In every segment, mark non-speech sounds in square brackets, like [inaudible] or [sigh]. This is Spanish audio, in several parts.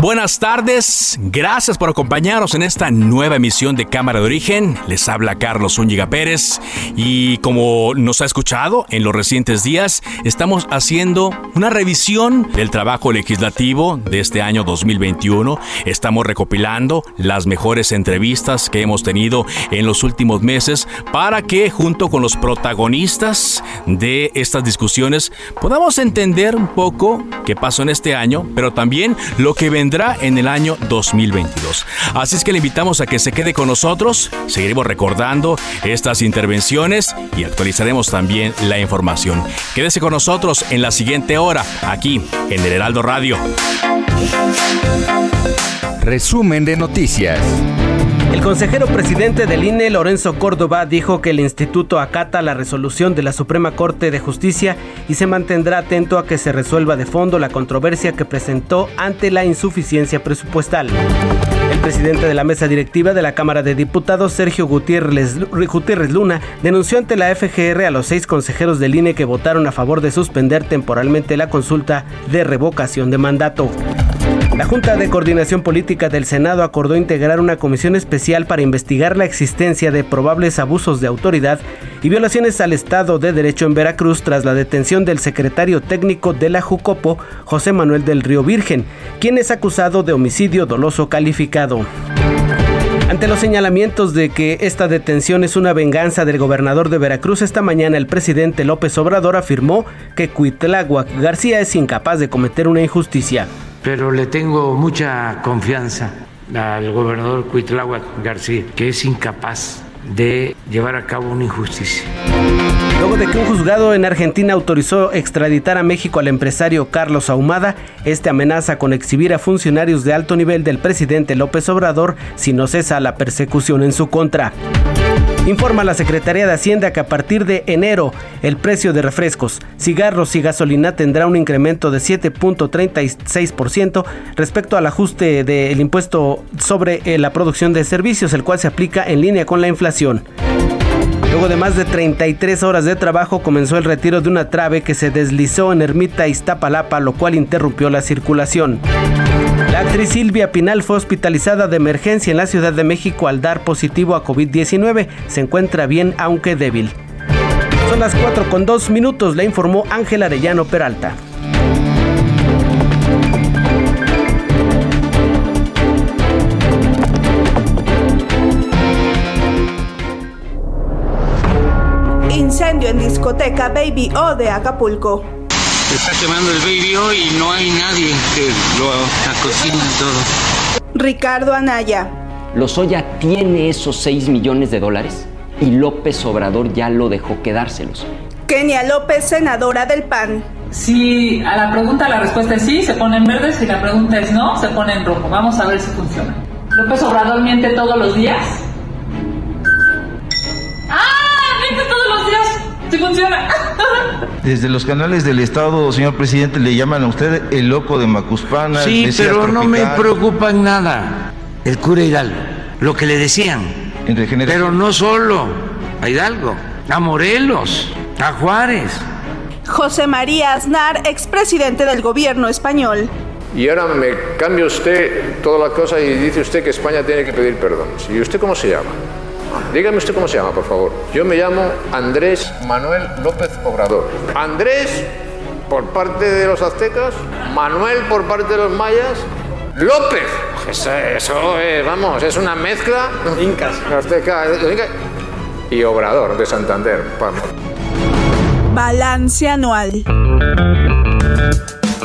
Buenas tardes, gracias por acompañarnos en esta nueva emisión de Cámara de Origen. Les habla Carlos Úñiga Pérez y como nos ha escuchado en los recientes días, estamos haciendo una revisión del trabajo legislativo de este año 2021. Estamos recopilando las mejores entrevistas que hemos tenido en los últimos meses para que junto con los protagonistas de estas discusiones podamos entender un poco qué pasó en este año, pero también lo que vendrá en el año 2022. Así es que le invitamos a que se quede con nosotros, seguiremos recordando estas intervenciones y actualizaremos también la información. Quédese con nosotros en la siguiente hora, aquí en el Heraldo Radio. Resumen de noticias. El consejero presidente del INE, Lorenzo Córdoba, dijo que el instituto acata la resolución de la Suprema Corte de Justicia y se mantendrá atento a que se resuelva de fondo la controversia que presentó ante la insuficiencia presupuestal. El presidente de la mesa directiva de la Cámara de Diputados, Sergio Gutiérrez, Gutiérrez, Luna, denunció ante la FGR a los seis consejeros del INE que votaron a favor de suspender temporalmente la consulta de revocación de mandato. La Junta de Coordinación Política del Senado acordó integrar una comisión especial para investigar la existencia de probables abusos de autoridad y violaciones al Estado de Derecho en Veracruz tras la detención del secretario técnico de la Jucopo, José Manuel del Río Virgen, quien es acusado de homicidio doloso calificado. Ante los señalamientos de que esta detención es una venganza del gobernador de Veracruz, esta mañana el presidente López Obrador afirmó que Cuitláhuac García es incapaz de cometer una injusticia pero le tengo mucha confianza al gobernador Cuitláhuac García, que es incapaz de llevar a cabo una injusticia. Luego de que un juzgado en Argentina autorizó extraditar a México al empresario Carlos Ahumada, este amenaza con exhibir a funcionarios de alto nivel del presidente López Obrador si no cesa la persecución en su contra. Informa la Secretaría de Hacienda que a partir de enero el precio de refrescos, cigarros y gasolina tendrá un incremento de 7.36% respecto al ajuste del impuesto sobre eh, la producción de servicios, el cual se aplica en línea con la inflación. Luego de más de 33 horas de trabajo comenzó el retiro de una trave que se deslizó en Ermita Iztapalapa, lo cual interrumpió la circulación. Actriz Silvia Pinal fue hospitalizada de emergencia en la Ciudad de México al dar positivo a COVID-19. Se encuentra bien aunque débil. Son las 4 con 2 minutos, le informó Ángel Arellano Peralta. Incendio en discoteca Baby O de Acapulco. Se está quemando el Baby O y no hay nadie que lo cocine todo. Ricardo Anaya. Lozoya tiene esos 6 millones de dólares y López Obrador ya lo dejó quedárselos. Kenia López, senadora del PAN. Si a la pregunta la respuesta es sí, se pone en verde. Si la pregunta es no, se pone en rojo. Vamos a ver si funciona. ¿López Obrador miente todos los días? ¡Ah! ¡Miente todos los días! ¡Sí funciona! Desde los canales del Estado, señor presidente, le llaman a usted el loco de Macuspana. Sí, pero no me preocupa en nada el cura Hidalgo, lo que le decían. En pero no solo a Hidalgo, a Morelos, a Juárez. José María Aznar, expresidente del gobierno español. Y ahora me cambia usted toda la cosa y dice usted que España tiene que pedir perdón. ¿Y usted cómo se llama? Dígame usted cómo se llama, por favor. Yo me llamo Andrés Manuel López Obrador. Andrés por parte de los aztecas, Manuel por parte de los mayas, López. Eso, eso es, vamos, es una mezcla. Incas. [laughs] Azteca, y Obrador de Santander. Vamos. Balance anual.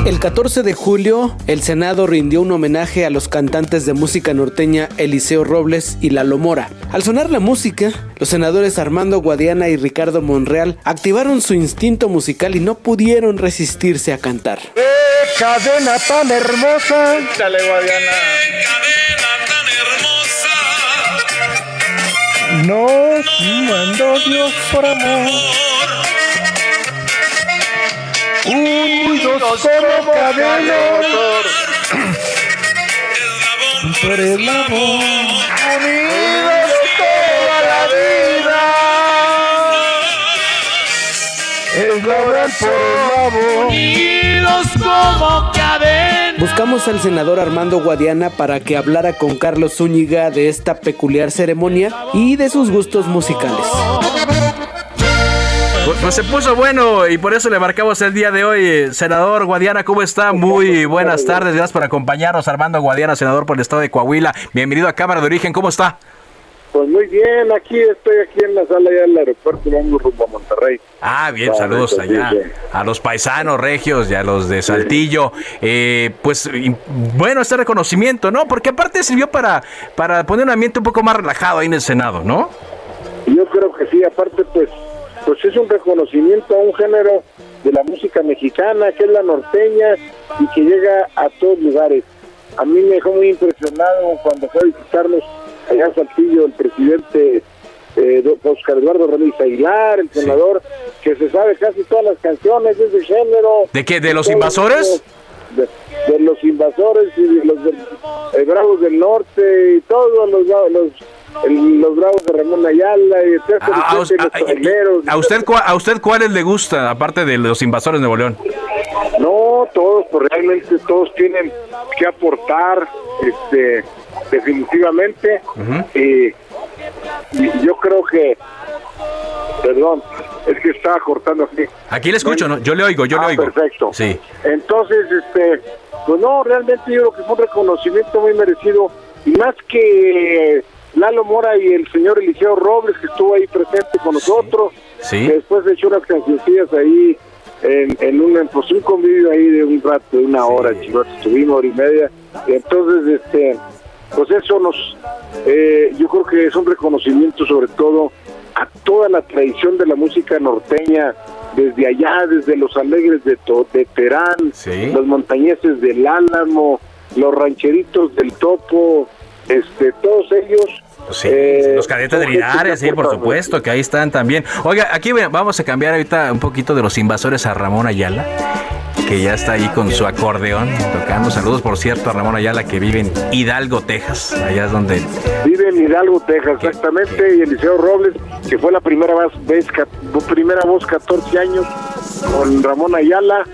El 14 de julio, el Senado rindió un homenaje a los cantantes de música norteña Eliseo Robles y Lalo Mora. Al sonar la música, los senadores Armando Guadiana y Ricardo Monreal activaron su instinto musical y no pudieron resistirse a cantar. ¡Qué cadena tan hermosa! Dale, Guadiana. Nos mandó Dios por amor. Unidos como cadena. Por el amor. Unidos toda la vida. Es la verdad por el amor. Unidos como cadena. Buscamos al senador Armando Guadiana para que hablara con Carlos Zúñiga de esta peculiar ceremonia y de sus gustos musicales. Pues, se puso bueno y por eso le marcamos el día de hoy. Senador Guadiana, ¿cómo está? Muy buenas tardes. Gracias por acompañarnos. Armando Guadiana, senador por el estado de Coahuila. Bienvenido a Cámara de Origen. ¿Cómo está? Pues muy bien, aquí estoy aquí en la sala ya del aeropuerto, vamos rumbo a Monterrey. Ah, bien, saludos allá a los paisanos regios y a los de Saltillo. Eh, pues bueno, este reconocimiento, ¿no? Porque aparte sirvió para, para poner un ambiente un poco más relajado ahí en el Senado, ¿no? Yo creo que sí, aparte pues pues es un reconocimiento a un género de la música mexicana, que es la norteña y que llega a todos lugares. A mí me dejó muy impresionado cuando fue a visitarnos allá en Saltillo el presidente eh, Oscar Eduardo Ramírez Aguilar, el senador, que se sabe casi todas las canciones de ese género. ¿De qué? ¿De los invasores? De, los invasores y de los eh, Bravos del Norte y todos los, los los Bravos de Ramón Ayala y etcétera, a, los traileros. ¿A usted, ¿A usted cuáles le gusta, aparte de los invasores de Nuevo León? No, todos, pues realmente todos tienen que aportar, este, definitivamente. y, yo creo que, perdón, es que estaba cortando aquí. Aquí le escucho, ¿no? Yo le oigo, yo le Ah, oigo. Perfecto. Sí. Entonces, este, pues no, realmente yo creo que fue un reconocimiento muy merecido y más que Lalo Mora y el señor Eliseo Robles que estuvo ahí presente con nosotros. Sí. Después de hecho unas cancioncillas ahí en, en un, pues un convivio ahí de un rato, de una hora, chicos, estuvimos hora y media. Y entonces, este, pues eso nos, eh, yo creo que es un reconocimiento sobre todo a toda la tradición de la música norteña, desde allá, desde los alegres de, to de Terán, los montañeses del Álamo, los rancheritos del Topo, este, todos ellos. Sí, eh, los cadetes de Linares, sí, por supuesto, que ahí están también. Oiga, aquí vamos a cambiar ahorita un poquito de los invasores a Ramón Ayala, que ya está ahí con su acordeón tocando. Saludos, por cierto, a Ramón Ayala, que vive en Hidalgo, Texas. Allá es donde Vive en Hidalgo, Texas, exactamente, y Eliseo Robles, que fue la primera vez, primera voz 14 años con Ramón Ayala,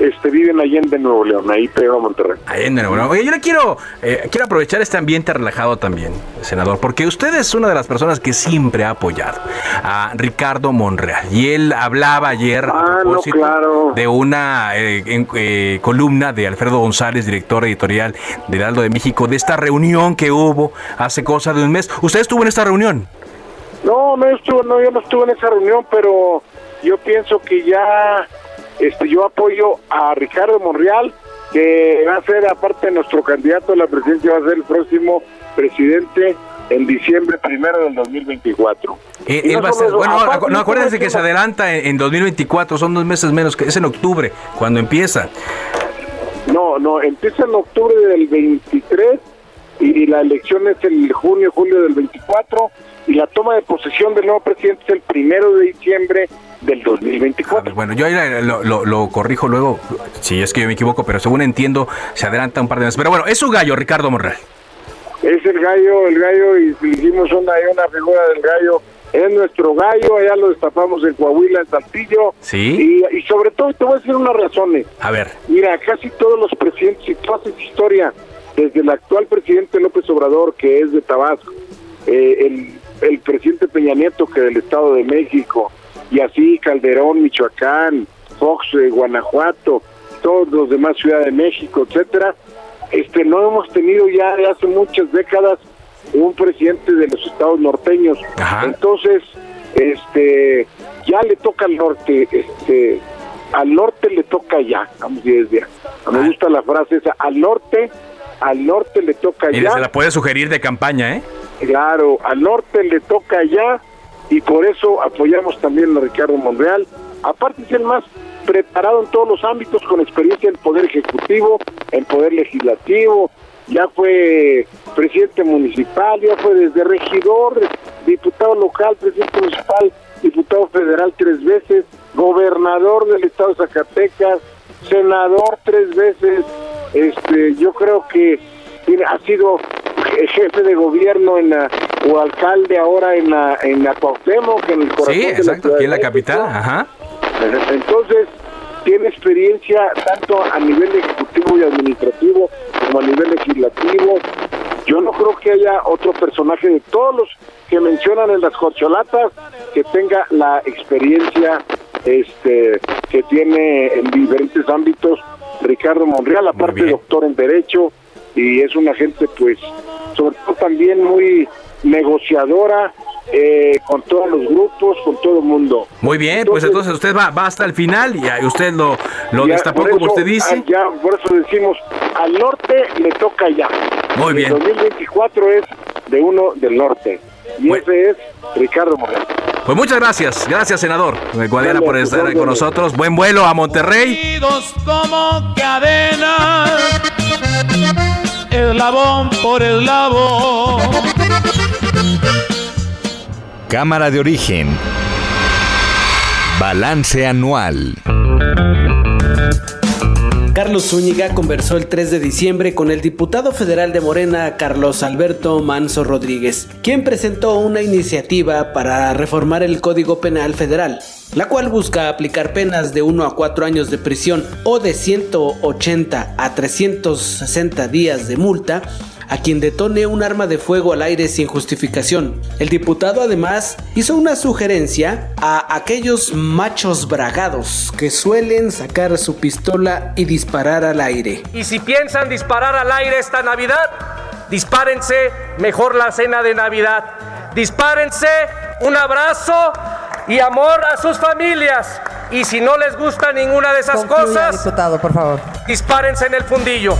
este vive en Allende, Nuevo León, ahí pegado a Monterrey. Ahí en Nuevo León. Oye, yo le quiero, eh, quiero aprovechar este ambiente relajado también, senador, porque usted es una de las personas que siempre ha apoyado a Ricardo Monreal. Y él hablaba ayer a Ah, no, propósito claro. de una eh, en- eh, columna de Alfredo González, director editorial de Heraldo de México, de esta reunión que hubo hace cosa de un mes. ¿Usted estuvo en esta reunión? No, no estuve, no, yo no estuve en esa reunión, pero yo pienso que ya, este, yo apoyo a Ricardo Monreal, que va a ser, aparte de nuestro candidato a la presidencia, va a ser el próximo presidente en diciembre primero del 2024. Eh, él no va a solo ser- eso, bueno, aparte, acu- no no acuérdense que se adelanta en, en 2024, son dos meses menos, que es en octubre, cuando empieza. No, no, empieza en octubre del 23 y la elección es el junio, julio del 24 y la toma de posesión del nuevo presidente es el primero de diciembre del 2024. Bueno, yo ahí lo, lo- lo corrijo luego, si es que yo me equivoco, pero según entiendo, se adelanta un par de meses. Pero bueno, es su gallo, Ricardo Monreal. Es el gallo, el gallo y hicimos una, una figura del gallo. Es nuestro gallo, allá lo destapamos en Coahuila, en Saltillo. Sí. Y, y sobre todo, te voy a decir unas razones. A ver. Mira, casi todos los presidentes, y toda esa historia, desde el actual presidente López Obrador, que es de Tabasco, eh, el, el presidente Peña Nieto, que del Estado de México, y así Calderón, Michoacán, Fox, eh, Guanajuato, todos los demás Ciudad de México, etcétera, este no hemos tenido ya de hace muchas décadas un presidente de los estados norteños. Entonces, este, ya le toca al norte, este, al norte le toca ya, vamos desde, me gusta la frase esa, al norte, al norte le toca Mire, ya. se la puede sugerir de campaña, ¿eh? Claro, al norte le toca ya y por eso apoyamos también a Ricardo Monreal. Aparte es el más preparado en todos los ámbitos, con experiencia en poder ejecutivo, en poder legislativo, ya fue presidente municipal, ya fue desde regidor, diputado local, presidente municipal, diputado federal tres veces, gobernador del estado de Zacatecas, senador tres veces, este, yo creo que tiene- ha sido jefe de gobierno en la, o alcalde ahora en la en la Cuauhtémoc, en el corazón Sí, de exacto, aquí en la capital, ajá. Entonces, tiene experiencia tanto a nivel ejecutivo y administrativo como a nivel legislativo. Yo no creo que haya otro personaje de todos los que mencionan en las corcholatas que tenga la experiencia este que tiene en diferentes ámbitos Ricardo Monreal, aparte doctor en Derecho, y es una gente pues sobre todo también muy negociadora eh, con todos los grupos, con todo el mundo. Muy bien, pues entonces usted va, va hasta el final y usted lo, lo Ya, destapó como usted dice. ah, Ya, por eso decimos, al norte le toca ya. Muy bien. El 2024 es de uno del norte. Y ese es Ricardo Moreno. Pues muchas gracias, gracias senador Guadiana Dale, por a tus estar con nosotros. Buen vuelo a Monterrey. Unidos como cadena, eslabón por eslabón. Cámara de origen. Balance anual. Carlos Zúñiga conversó el 3 de diciembre con el diputado federal de Morena, Carlos Alberto Manso Rodríguez, quien presentó una iniciativa para reformar el Código Penal Federal, la cual busca aplicar penas de 1 a 4 años de prisión o de 180 a 360 días de multa a quien detone un arma de fuego al aire sin justificación. El diputado además hizo una sugerencia a aquellos machos bragados que suelen sacar su pistola y disparar al aire. Y si piensan disparar al aire esta Navidad, dispárense mejor la cena de Navidad. Dispárense un abrazo y amor a sus familias. Y si no les gusta ninguna de esas Concluya, cosas, diputado, por favor. dispárense en el fundillo.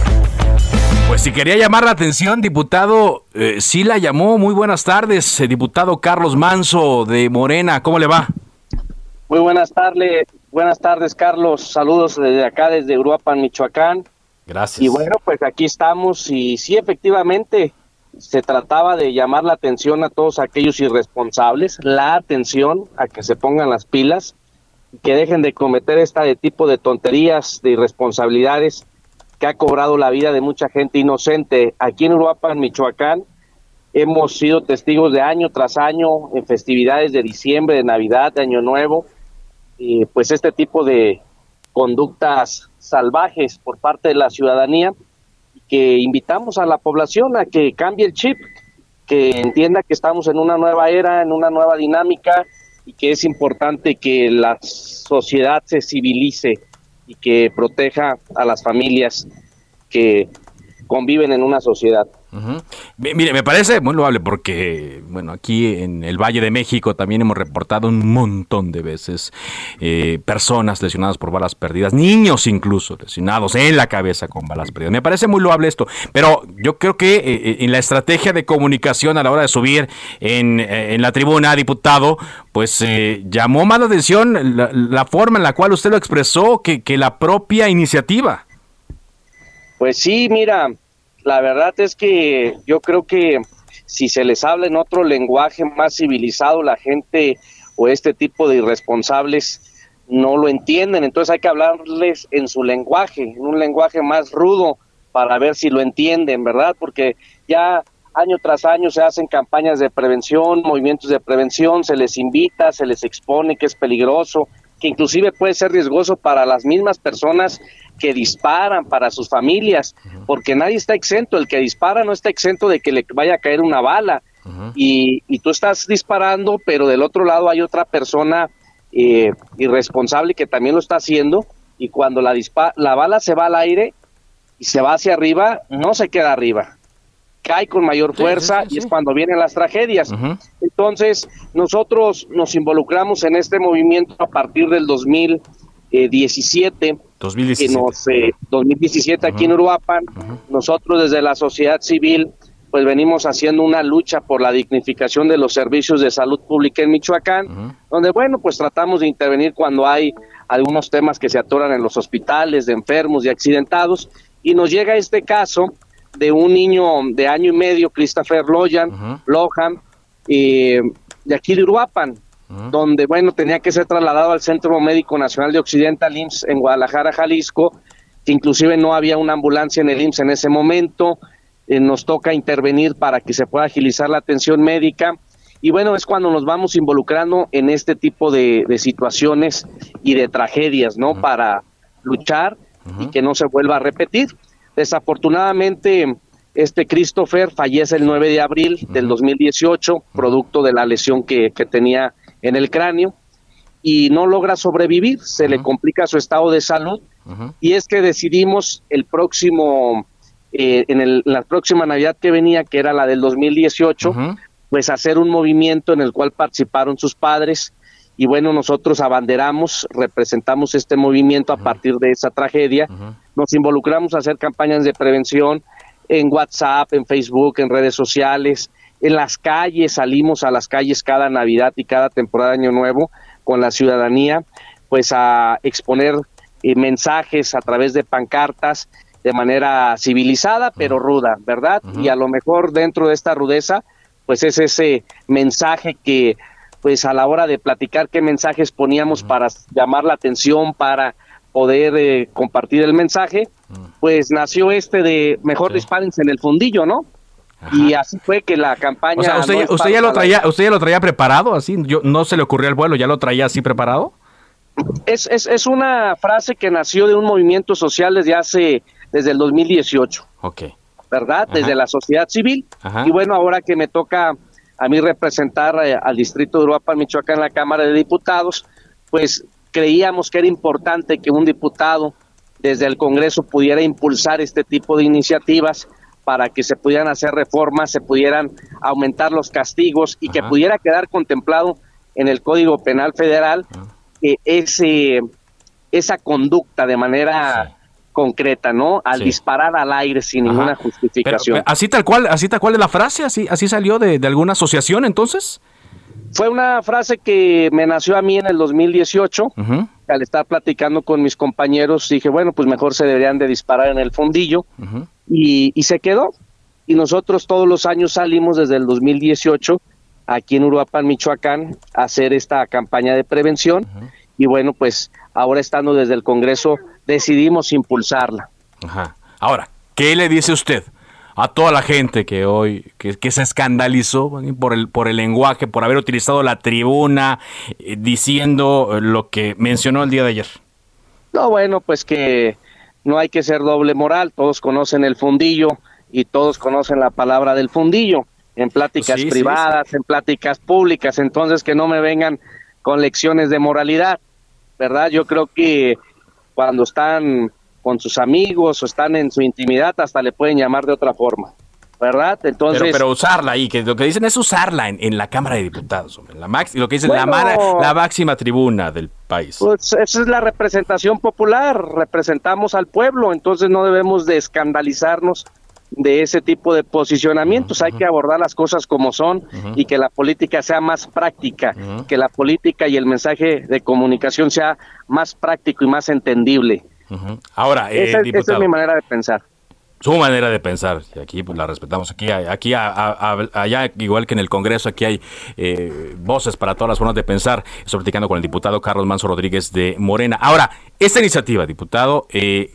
Pues si quería llamar la atención, diputado, eh, sí la llamó. Muy buenas tardes, eh, diputado Carlos Manso de Morena. ¿Cómo le va? Muy buenas tardes, buenas tardes Carlos, saludos desde acá, desde Uruapan, Michoacán. Gracias. Y bueno, pues aquí estamos y sí, efectivamente, se trataba de llamar la atención a todos aquellos irresponsables, la atención a que se pongan las pilas, que dejen de cometer este tipo de tonterías, de irresponsabilidades que ha cobrado la vida de mucha gente inocente. Aquí en Uruapan, Michoacán, hemos sido testigos de año tras año en festividades de diciembre, de Navidad, de Año Nuevo, y pues este tipo de conductas salvajes por parte de la ciudadanía que invitamos a la población a que cambie el chip, que entienda que estamos en una nueva era, en una nueva dinámica y que es importante que la sociedad se civilice y que proteja a las familias que conviven en una sociedad. Mire, me parece muy loable porque, bueno, aquí en el Valle de México también hemos reportado un montón de veces eh, personas lesionadas por balas perdidas, niños incluso lesionados en la cabeza con balas perdidas. Me parece muy loable esto, pero yo creo que eh, eh, en la estrategia de comunicación a la hora de subir en, eh, en la tribuna, diputado, pues llamó más la atención la, la forma en la cual usted lo expresó que, que la propia iniciativa. Pues sí, mira, la verdad es que yo creo que si se les habla en otro lenguaje más civilizado, la gente o este tipo de irresponsables no lo entienden. Entonces hay que hablarles en su lenguaje, en un lenguaje más rudo para ver si lo entienden, ¿verdad? Porque ya año tras año se hacen campañas de prevención, movimientos de prevención, se les invita, se les expone que es peligroso, que inclusive puede ser riesgoso para las mismas personas que disparan, para sus familias, porque nadie está exento, el que dispara no está exento de que le vaya a caer una bala. y, y tú estás disparando, pero del otro lado hay otra persona eh, irresponsable que también lo está haciendo, y cuando la, dispa la bala se va al aire y se va hacia arriba, no se queda arriba. Cae con mayor fuerza y es cuando vienen las tragedias. Entonces, nosotros nos involucramos en este movimiento a partir del 2017. 2017. Que nos, 2017 aquí en Uruapan, nosotros desde la sociedad civil pues venimos haciendo una lucha por la dignificación de los servicios de salud pública en Michoacán, donde bueno, pues tratamos de intervenir cuando hay algunos temas que se atoran en los hospitales de enfermos y accidentados y nos llega este caso de un niño de año y medio, Christopher Loyan, Lohan, eh, de aquí de Uruapan, donde, bueno, tenía que ser trasladado al Centro Médico Nacional de Occidental IMSS en Guadalajara, Jalisco, que inclusive no había una ambulancia en el IMSS en ese momento, eh, nos toca intervenir para que se pueda agilizar la atención médica, y bueno, es cuando nos vamos involucrando en este tipo de, situaciones y de tragedias, ¿no? Para luchar y que no se vuelva a repetir. Desafortunadamente, este Christopher fallece el 9 de abril del 2018, producto de la lesión que, tenía en el cráneo, y no logra sobrevivir, se le complica su estado de salud, y es que decidimos el próximo, eh, en, la próxima Navidad que venía, que era la del 2018, pues hacer un movimiento en el cual participaron sus padres, y bueno, nosotros abanderamos, representamos este movimiento a partir de esa tragedia, nos involucramos a hacer campañas de prevención en WhatsApp, en Facebook, en redes sociales, en las calles, salimos a las calles cada Navidad y cada temporada de Año Nuevo con la ciudadanía, pues a exponer eh, mensajes a través de pancartas de manera civilizada pero ruda, ¿verdad? Y a lo mejor dentro de esta rudeza, pues es ese mensaje que pues a la hora de platicar qué mensajes poníamos para llamar la atención, para poder eh, compartir el mensaje, pues nació este de mejor dispárense en el fundillo, ¿no? Y así fue que la campaña... O sea, usted, ya lo traía, usted ya lo traía preparado, así, yo, no se le ocurrió el vuelo, ya lo traía así preparado. Es, es, es una frase que nació de un movimiento social desde hace, desde el 2018. Ok. ¿Verdad? Desde la sociedad civil. Y bueno, ahora que me toca a mí representar al distrito de Uruapan, Michoacán, en la Cámara de Diputados, pues creíamos que era importante que un diputado desde el Congreso pudiera impulsar este tipo de iniciativas para que se pudieran hacer reformas, se pudieran aumentar los castigos y que pudiera quedar contemplado en el Código Penal Federal que ese, esa conducta de manera concreta, ¿no? Al disparar al aire sin ninguna justificación. así tal cual, así tal cual es la frase, así, así salió de, de alguna asociación entonces. Fue una frase que me nació a mí en el 2018. Al estar platicando con mis compañeros, dije, bueno, pues mejor se deberían de disparar en el fondillo. y, y, se quedó. Y nosotros todos los años salimos desde el 2018 aquí en Uruapan, Michoacán, a hacer esta campaña de prevención. Y bueno, pues ahora estando desde el Congreso, decidimos impulsarla. Ajá. Ahora, ¿qué le dice usted? a toda la gente que hoy que, se escandalizó por el por el lenguaje, por haber utilizado la tribuna eh, diciendo lo que mencionó el día de ayer. No, bueno, pues que no hay que ser doble moral, todos conocen el fundillo y todos conocen la palabra del fundillo en pláticas privadas, en pláticas públicas, entonces que no me vengan con lecciones de moralidad, ¿verdad? Yo creo que cuando están con sus amigos o están en su intimidad, hasta le pueden llamar de otra forma. ¿Verdad? Entonces. Pero, usarla ahí, que lo que dicen es usarla en, la Cámara de Diputados, la lo que dicen la, la máxima tribuna del país. Pues esa es la representación popular, representamos al pueblo, entonces no debemos de escandalizarnos de ese tipo de posicionamientos, hay que abordar las cosas como son y que la política sea más práctica, que la política y el mensaje de comunicación sea más práctico y más entendible. Ahora, eh, esa, es mi manera de pensar. Su manera de pensar, y aquí pues, la respetamos. Aquí, aquí allá, igual que en el Congreso, aquí hay eh, voces para todas las formas de pensar. Estoy platicando con el diputado Carlos Manso Rodríguez de Morena. Ahora, esta iniciativa, diputado, eh,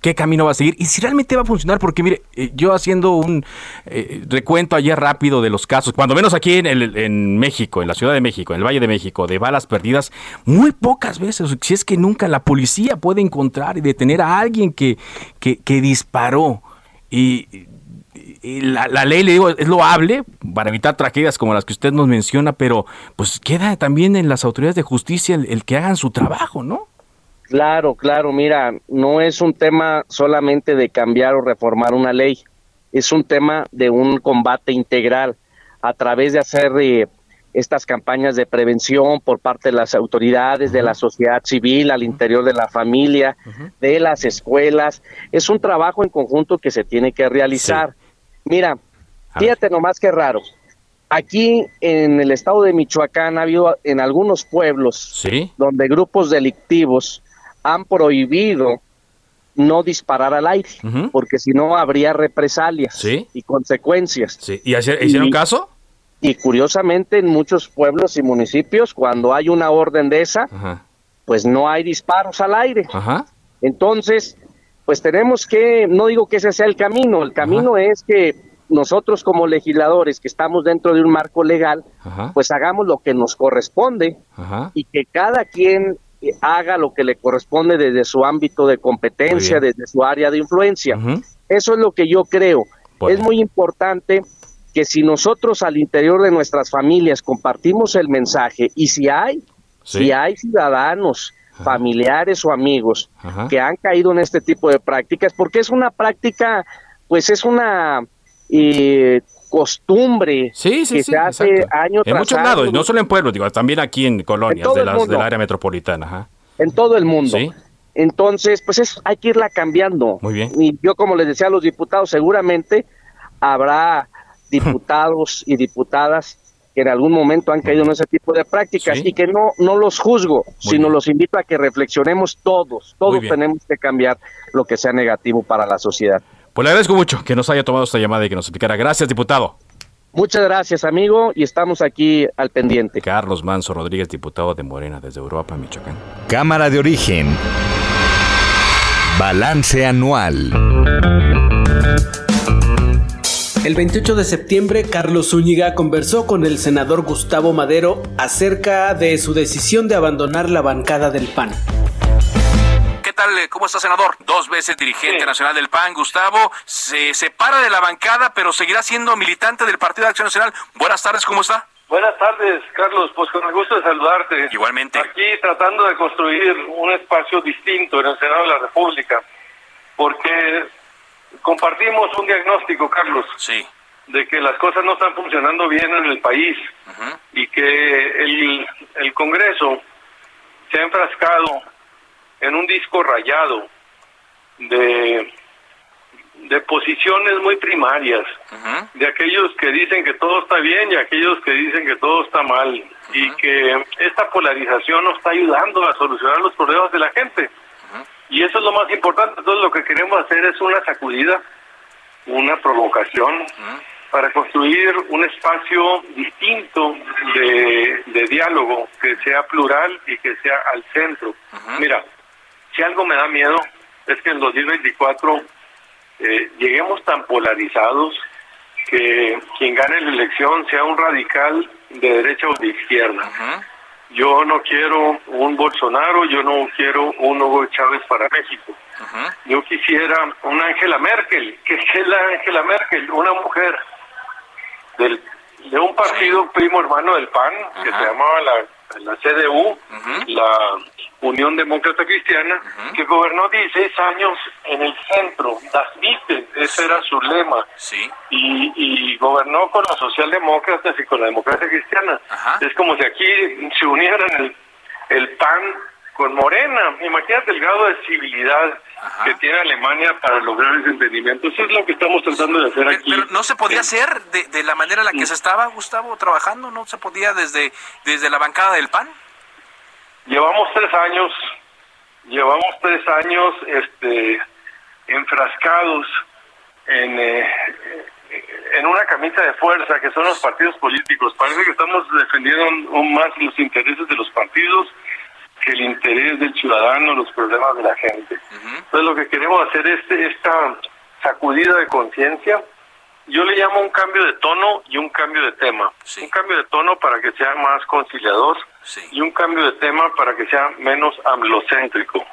qué camino va a seguir y si realmente va a funcionar, porque mire, eh, yo haciendo un eh, recuento ayer rápido de los casos, cuando menos aquí en, el, en México, en la Ciudad de México, en el Valle de México, de balas perdidas, muy pocas veces, si es que nunca la policía puede encontrar y detener a alguien que, que, disparó. Y, la, ley, le digo, es loable para evitar tragedias como las que usted nos menciona, pero pues queda también en las autoridades de justicia el que hagan su trabajo, ¿no? Claro, claro, mira, no es un tema solamente de cambiar o reformar una ley, es un tema de un combate integral a través de hacer eh, estas campañas de prevención por parte de las autoridades, de la sociedad civil, al interior de la familia, de las escuelas. Es un trabajo en conjunto que se tiene que realizar. Mira, fíjate nomás qué raro. Aquí en el estado de Michoacán ha habido en algunos pueblos donde grupos delictivos han prohibido no disparar al aire, porque si no habría represalias y consecuencias. ¿Y hicieron caso? Y curiosamente en muchos pueblos y municipios, cuando hay una orden de esa, pues no hay disparos al aire. Entonces, pues tenemos que, no digo que ese sea el camino, el camino es que nosotros como legisladores que estamos dentro de un marco legal, pues hagamos lo que nos corresponde y que cada quien haga lo que le corresponde desde su ámbito de competencia, desde su área de influencia. Eso es lo que yo creo. Es muy importante que si nosotros al interior de nuestras familias compartimos el mensaje y si hay, si hay ciudadanos, familiares o amigos que han caído en este tipo de prácticas, porque es una práctica, pues es una eh, costumbre que se hace año en muchos lados, no solo en pueblos, digo, también aquí en colonias de las, del área metropolitana. En todo el mundo. Entonces, pues es, hay que irla cambiando. Muy bien. Y yo, como les decía a los diputados, seguramente habrá [laughs] diputados y diputadas que en algún momento han caído en ese tipo de prácticas y que no, no los juzgo, sino los invito a que reflexionemos todos, todos tenemos que cambiar lo que sea negativo para la sociedad. Pues le agradezco mucho que nos haya tomado esta llamada y que nos explicara. Gracias, diputado. Muchas gracias, amigo, y estamos aquí al pendiente. Carlos Manso Rodríguez, diputado de Morena desde Europa, Michoacán. Cámara de origen. Balance anual. El 28 de septiembre, Carlos Zúñiga conversó con el senador Gustavo Madero acerca de su decisión de abandonar la bancada del PAN. ¿Qué tal? ¿Cómo está, senador? Dos veces dirigente nacional del PAN, Gustavo. Se separa de la bancada, pero seguirá siendo militante del Partido de Acción Nacional. Buenas tardes, ¿cómo está? Buenas tardes, Carlos. Pues con el gusto de saludarte. Igualmente. Aquí tratando de construir un espacio distinto en el Senado de la República, porque compartimos un diagnóstico, Carlos. Sí. De que las cosas no están funcionando bien en el país y que el, el Congreso se ha enfrascado en un disco rayado de, de posiciones muy primarias, de aquellos que dicen que todo está bien y aquellos que dicen que todo está mal, y que esta polarización no está ayudando a solucionar los problemas de la gente. Y eso es lo más importante. Entonces lo que queremos hacer es una sacudida, una provocación para construir un espacio distinto de, de, diálogo que sea plural y que sea al centro. Mira, si algo me da miedo es que en 2024 eh, lleguemos tan polarizados que quien gane la elección sea un radical de derecha o de izquierda. Yo no quiero un Bolsonaro, yo no quiero un Hugo Chávez para México. Yo quisiera una Angela Merkel, que es la Angela Merkel, una mujer del, de un partido primo hermano del PAN, que se llamaba la, la CDU, la Unión Demócrata Cristiana, que gobernó 16 años en el centro, Das Mitte, ese era su lema, y, y, gobernó con los socialdemócratas y con la democracia cristiana. Es como si aquí se unieran el, el PAN con Morena. Imagínate el grado de civilidad que tiene Alemania para lograr ese entendimiento. Eso es lo que estamos tratando de hacer aquí. Pero no se podía hacer de, de la manera en la que se estaba, Gustavo, trabajando, no se podía desde, desde la bancada del PAN. Llevamos tres años, llevamos tres años este, enfrascados en, eh, en una camisa de fuerza que son los partidos políticos. Parece que estamos defendiendo aún más los intereses de los partidos que el interés del ciudadano, los problemas de la gente. Entonces lo que queremos hacer es esta sacudida de conciencia yo le llamo un cambio de tono y un cambio de tema. Un cambio de tono para que sea más conciliador y un cambio de tema para que sea menos amlocéntrico.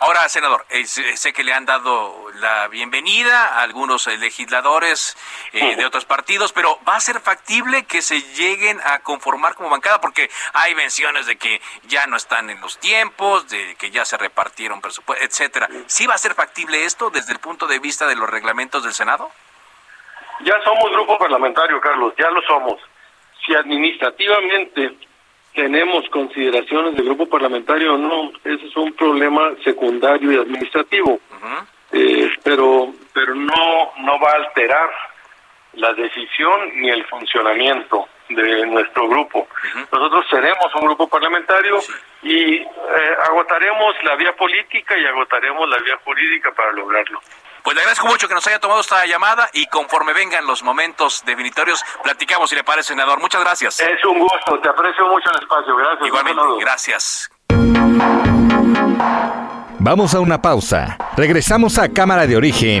Ahora, senador, eh, sé que le han dado la bienvenida a algunos eh, legisladores eh, de otros partidos, pero ¿va a ser factible que se lleguen a conformar como bancada? Porque hay menciones de que ya no están en los tiempos, de que ya se repartieron presupuestos, etcétera. ¿Sí va a ser factible esto desde el punto de vista de los reglamentos del Senado? ya somos grupo parlamentario, Carlos, ya lo somos. Si administrativamente tenemos consideraciones de grupo parlamentario o no, ese es un problema secundario y administrativo. Eh, pero pero no no va a alterar la decisión ni el funcionamiento de nuestro grupo. Nosotros seremos un grupo parlamentario y eh, agotaremos la vía política y agotaremos la vía jurídica para lograrlo. Pues le agradezco mucho que nos haya tomado esta llamada y conforme vengan los momentos definitorios, platicamos si le parece, senador. Muchas gracias. Es un gusto, te aprecio mucho el espacio. Gracias. Igualmente, gracias. Vamos a una pausa. Regresamos a Cámara de Origen.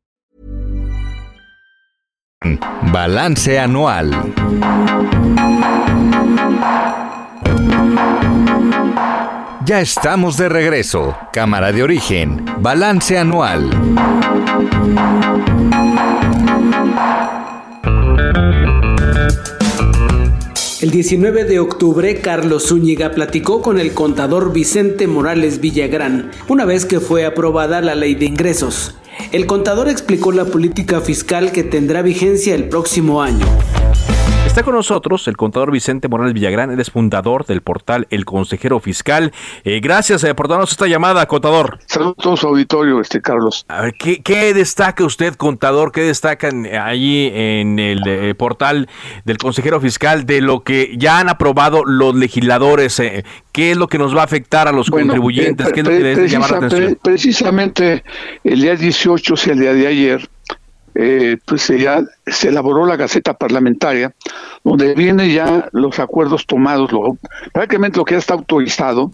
Balance anual. Ya estamos de regreso. Cámara de origen. Balance anual. El 19 de octubre, Carlos Zúñiga platicó con el contador Vicente Morales Villagrán, una vez que fue aprobada la ley de ingresos. El contador explicó la política fiscal que tendrá vigencia el próximo año. Está con nosotros el contador Vicente Morales Villagrán, él es fundador del portal El Consejero Fiscal. Eh, gracias eh, por darnos esta llamada, contador. Saludos a su auditorio, este Carlos. A ver, ¿qué, qué destaca usted, contador? ¿Qué destacan allí en el eh, portal del Consejero Fiscal de lo que ya han aprobado los legisladores? Eh, ¿Qué es lo que nos va a afectar a los Bueno, contribuyentes? ¿Qué es lo que debe llamar la atención? pre- precisamente el día 18, o sea, el día de ayer, eh, pues ya se elaboró la Gaceta Parlamentaria, donde vienen ya los acuerdos tomados, lo, prácticamente lo que ya está autorizado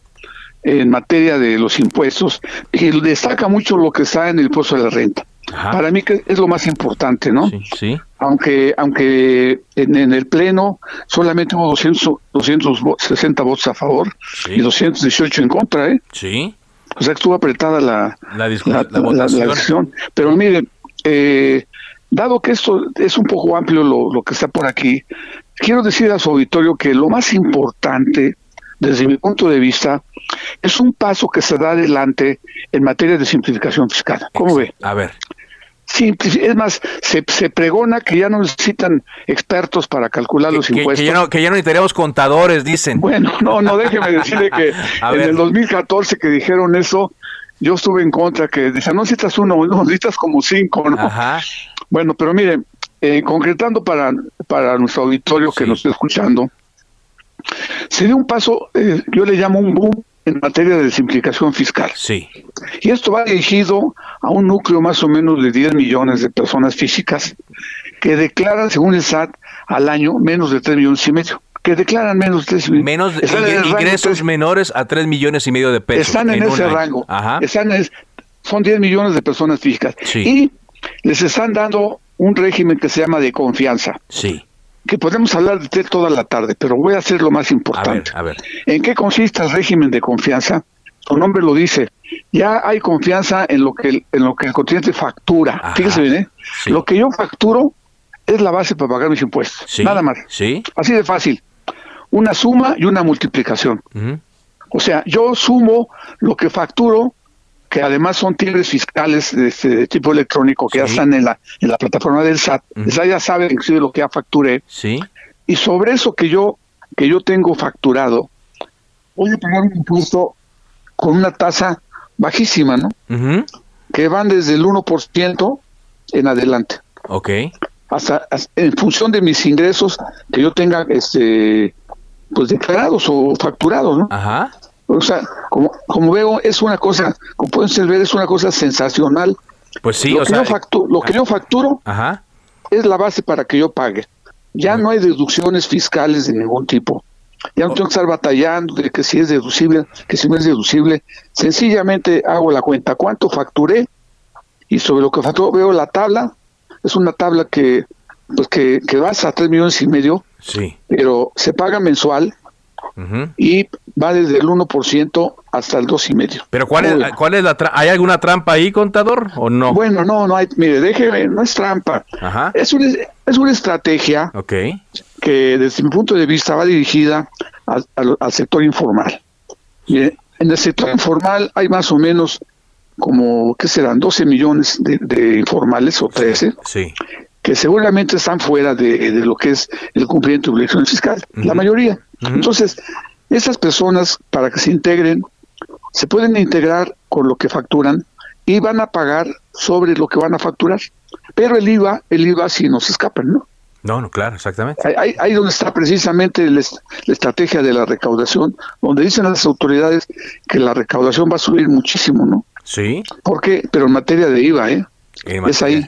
en materia de los impuestos, y destaca mucho lo que está en el impuesto de la renta. Para mí que es lo más importante, ¿no? Sí. Aunque aunque en, en el Pleno solamente hubo 200, 260 votos a favor y 218 en contra, ¿eh? Sí. O sea que estuvo apretada la, La, la, la votación. Pero mire, eh, dado que esto es un poco amplio lo, lo que está por aquí, quiero decir a su auditorio que lo más importante, desde mi punto de vista, es un paso que se da adelante en materia de simplificación fiscal. ¿Cómo ve? A ver. Simpli- es más, se, se pregona que ya no necesitan expertos para calcular los Que, que impuestos. ya no, que ya no necesitaríamos contadores, dicen. Bueno, no, no, déjeme decirle que [laughs] en ver. el 2014 que dijeron eso, yo estuve en contra, que decían, no necesitas uno, [laughs] no necesitas como cinco, ¿no? Ajá. Bueno, pero mire, eh, concretando para, para nuestro auditorio que nos está escuchando, se dio un paso, eh, yo le llamo un boom en materia de simplificación fiscal. Sí. Y esto va dirigido a un núcleo más o menos de 10 millones de personas físicas que declaran, según el SAT, al año menos de 3 millones y medio. Que declaran menos de 3 millones. Menos ingresos menores a 3 millones y medio de pesos. están en, ese rango. Ajá. Están en- son 10 millones de personas físicas. Sí. Y les están dando un régimen que se llama de confianza. Sí. Que podemos hablar de toda la tarde, pero voy a hacer lo más A ver, importante. a ver. ¿En qué consiste el régimen de confianza? Su nombre lo dice. Ya hay confianza en lo que el, en lo que el contribuyente factura. Fíjese bien, ¿eh? Lo que yo facturo es la base para pagar mis impuestos. Sí. Nada más. Sí. Así de fácil. Una suma y una multiplicación. O sea, yo sumo lo que facturo, que además son timbres fiscales de, este, de tipo electrónico que ya Sí. están en la, en la plataforma del SAT. El SAT ya sabe inclusive lo que ya facturé. Sí. Y sobre eso que yo, que yo tengo facturado, voy a pagar un impuesto con una tasa bajísima, ¿no? Que van desde el 1% en adelante. Ok. Hasta, hasta- en función de mis ingresos que yo tenga este pues declarados o facturados, ¿no? Ajá. O sea, como, como veo, es una cosa, como pueden ustedes ver, es una cosa sensacional. Pues sí, lo o que, sea. yo, factu- lo que yo facturo Ajá. es la base para que yo pague. Ya no hay deducciones fiscales de ningún tipo. Ya no tengo que estar batallando de que si es deducible, que si no es deducible. Sencillamente hago la cuenta. ¿Cuánto facturé? y sobre lo que facturó veo la tabla, es una tabla que pues que, que va hasta 3 millones y medio, Sí. pero se paga mensual y va desde el 1% hasta el 2,5%. Pero ¿cuál es, cuál es la tra- ¿Hay alguna trampa ahí, contador, o no? Bueno, no, no hay, mire, déjeme, no es trampa. Ajá. Es una, es una estrategia Ok. que desde mi punto de vista va dirigida al, al- al sector informal. Mire, en el sector informal hay más o menos como, ¿qué serán? 12 millones de, de informales o 13 Sí. Que seguramente están fuera de, de lo que es el cumplimiento de obligaciones fiscales, la mayoría. Entonces, esas personas, para que se integren, se pueden integrar con lo que facturan y van a pagar sobre lo que van a facturar. Pero el IVA, el IVA sí nos escapan, ¿no? No, no, claro, exactamente. Ahí, ahí- donde está precisamente la, est- la estrategia de la recaudación, donde dicen las autoridades que la recaudación va a subir muchísimo, ¿no? Sí. ¿Por qué? Pero en materia de IVA, ¿eh? En es ahí.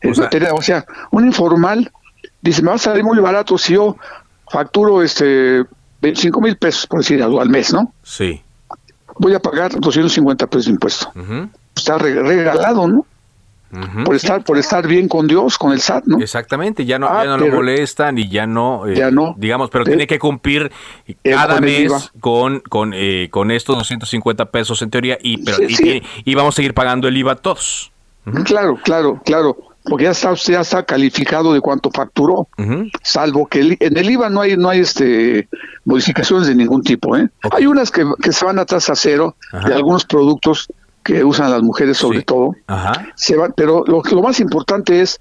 En O sea- un informal dice, me va a salir muy barato si yo facturo este 25 mil pesos, por decir algo, al mes, ¿no? Sí. Voy a pagar 250 pesos de impuesto. Está re- regalado, ¿no? Por estar, por estar bien con Dios, con el SAT, ¿no? Exactamente, ya no, Ah, ya no lo pero- molestan y ya no, eh, Ya no. digamos, pero Eh, tiene que cumplir cada mes con con eh, con estos 250 pesos en teoría y pero Sí, y, sí. tiene- y vamos a seguir pagando el IVA todos. Claro, claro, claro. Porque ya está, usted ya está calificado de cuánto facturó. Salvo que el- en el IVA no hay no hay este modificaciones de ningún tipo ¿eh? hay unas que, que se van a tasa cero Ajá. de algunos productos que usan las mujeres sobre todo Ajá. se van pero lo, lo más importante es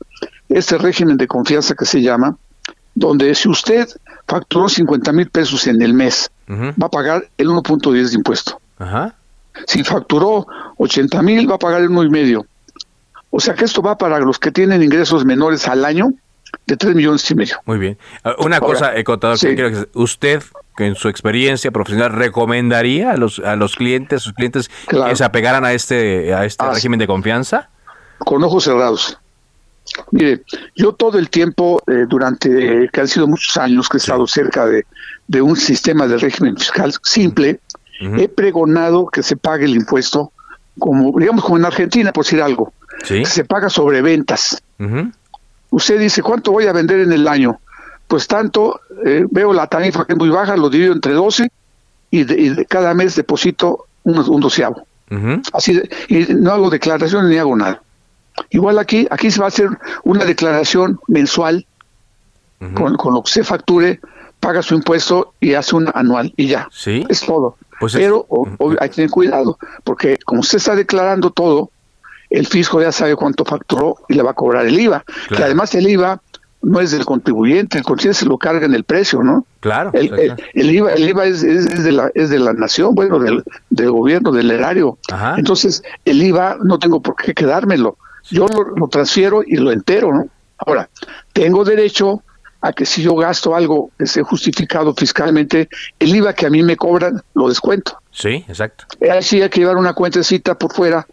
este régimen de confianza que se llama donde si usted facturó 50 mil pesos en el mes va a pagar el 1.10 de impuesto Ajá. si facturó 80 mil va a pagar el uno y medio o sea que esto va para los que tienen ingresos menores al año de 3 millones y medio Muy bien. Ah, Una Ahora, cosa, eh, contador, que sí. quiero que usted, que en su experiencia profesional, recomendaría a los a los clientes, sus clientes, Claro. que se apegaran a este a este Ah, régimen de confianza? con ojos cerrados. Mire, yo todo el tiempo, eh, durante, eh, que han sido muchos años que he estado cerca de, de un sistema de régimen fiscal simple, he pregonado que se pague el impuesto, como digamos como en Argentina, por decir algo, Sí. que se paga sobre ventas. Usted dice, ¿cuánto voy a vender en el año? Pues tanto, eh, veo la tarifa que es muy baja, lo divido entre 12 y, de- y de cada mes deposito un, un doceavo. Ujú. Así de- y no hago declaraciones ni hago nada. Igual aquí, aquí se va a hacer una declaración mensual con, con lo que se facture, paga su impuesto y hace una anual y ya. Sí. Es todo. Pues es- Pero o- o- hay que tener cuidado, porque como usted está declarando todo, el fisco ya sabe cuánto facturó y le va a cobrar el IVA. Que además el IVA no es del contribuyente, el contribuyente se lo carga en el precio, ¿no? Claro. El, el- IVA, el IVA es, es- es de la, es de la nación, bueno, del, del gobierno, del erario. Ajá. Entonces, el IVA no tengo por qué quedármelo. Yo lo, lo transfiero y lo entero, ¿no? Ahora, tengo derecho a que si yo gasto algo que esté justificado fiscalmente, el IVA que a mí me cobran, lo descuento. Sí, exacto. Ahí sí hay que llevar una cuentecita por fuera